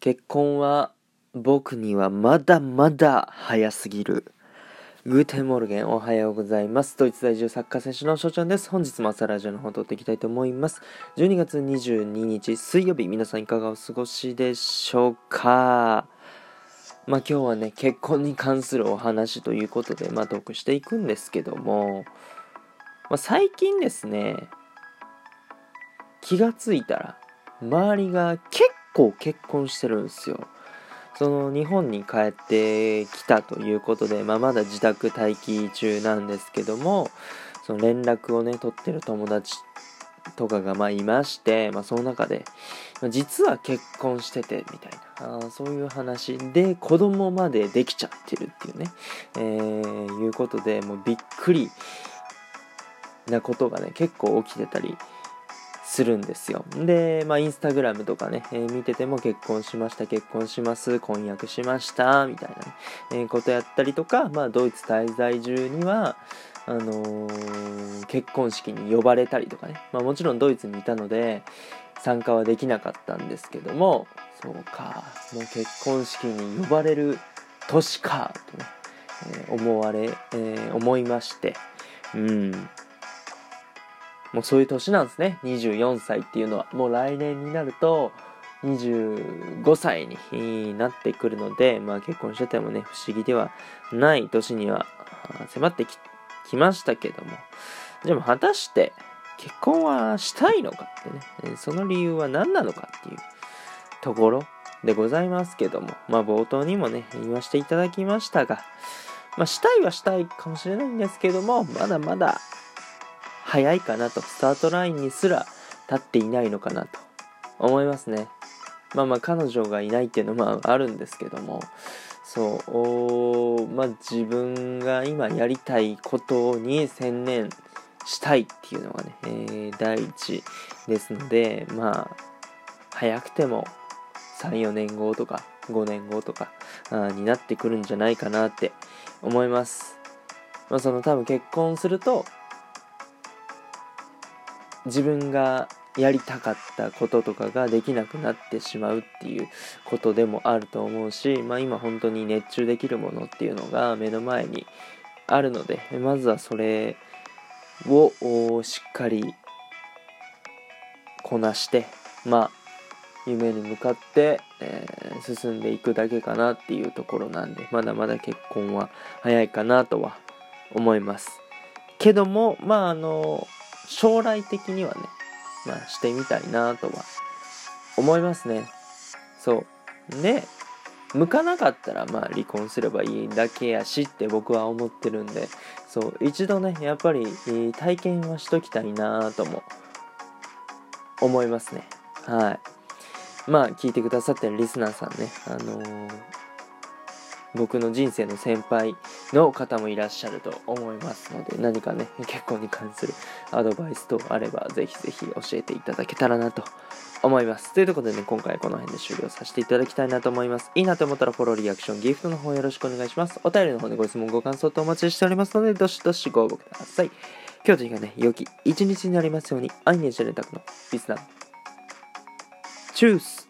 結婚は僕にはまだまだ早すぎる。 Guten Morgen おはようございます。ドイツ在住サッカー選手の翔ちゃんです。本日も朝ラジオの方撮っていきたいと思います。12月22日水曜日、皆さんいかがお過ごしでしょうかまあ今日はね、結婚に関するお話ということで、まあトークしていくんですけども、まあ、最近ですね、気がついたら、周りが結構結婚してるんですよ。その日本に帰ってきたということで、まあ、まだ自宅待機中なんですけどもその連絡をね取ってる友達とかがまあいまして、まあ、その中で、ま、実は結婚しててみたいなあそういう話で子供までできちゃってるっていうね、えー、いうことでもうびっくりなことがね結構起きてたりするんですよ。で、まあ、インスタグラムとかね、えー、見てても結婚しました、結婚します、婚約しました、みたいなね、えー、ことやったりとか、まあ、ドイツ滞在中には、あのー、結婚式に呼ばれたりとかね、まあ、もちろんドイツにいたので、参加はできなかったんですけども、そうか、もう結婚式に呼ばれる年か、とね、え思われ、え思いまして、うん、もうそういう年なんですね。24歳っていうのは。もう来年になると25歳になってくるので、まあ、結婚しててもね不思議ではない年には迫ってきましたけども。でも果たして結婚はしたいのかってね。その理由は何なのかっていうところでございますけども。まあ冒頭にもね言わせていただきましたが。まあしたいはしたいかもしれないんですけどもまだまだ早いかなと、スタートラインにすら立っていないのかなと。思いますね。まあまあ彼女がいないっていうのもあるんですけども、そう、まあ自分が今やりたいことに専念したいっていうのがね、えー、第一ですので、まあ、早くても3、4年後とか5年後とかになってくるんじゃないかなって思います。まあその多分結婚すると自分がやりたかったこととかができなくなってしまうっていうことでもあると思うし、まあ、今本当に熱中できるものっていうのが目の前にあるのでまずはそれをしっかりこなしてまあ夢に向かって、えー、進んでいくだけかなっていうところなんでまだまだ結婚は早いかなとは思います。けどもまああの将来的にはね、まあしてみたいなとは思いますね。そう。で、向かなかったらまあ離婚すればいいだけやしって僕は思ってるんで、そう、一度ね、やっぱり体験はしときたいなとも思いますね。はい。まあ聞いてくださってるリスナーさんね、あのー僕の人生の先輩の方もいらっしゃると思いますので何かね結婚に関するアドバイスとあればぜひぜひ教えていただけたらなと思います。ということでね今回この辺で終了させていただきたいなと思います。いいなと思ったらフォローリアクションギフトの方よろしくお願いします。お便りの方でご質問ご感想とお待ちしておりますのでどしどしご応募ください。今日というがね良き一日になりますように愛にして連絡のリスナーチュース。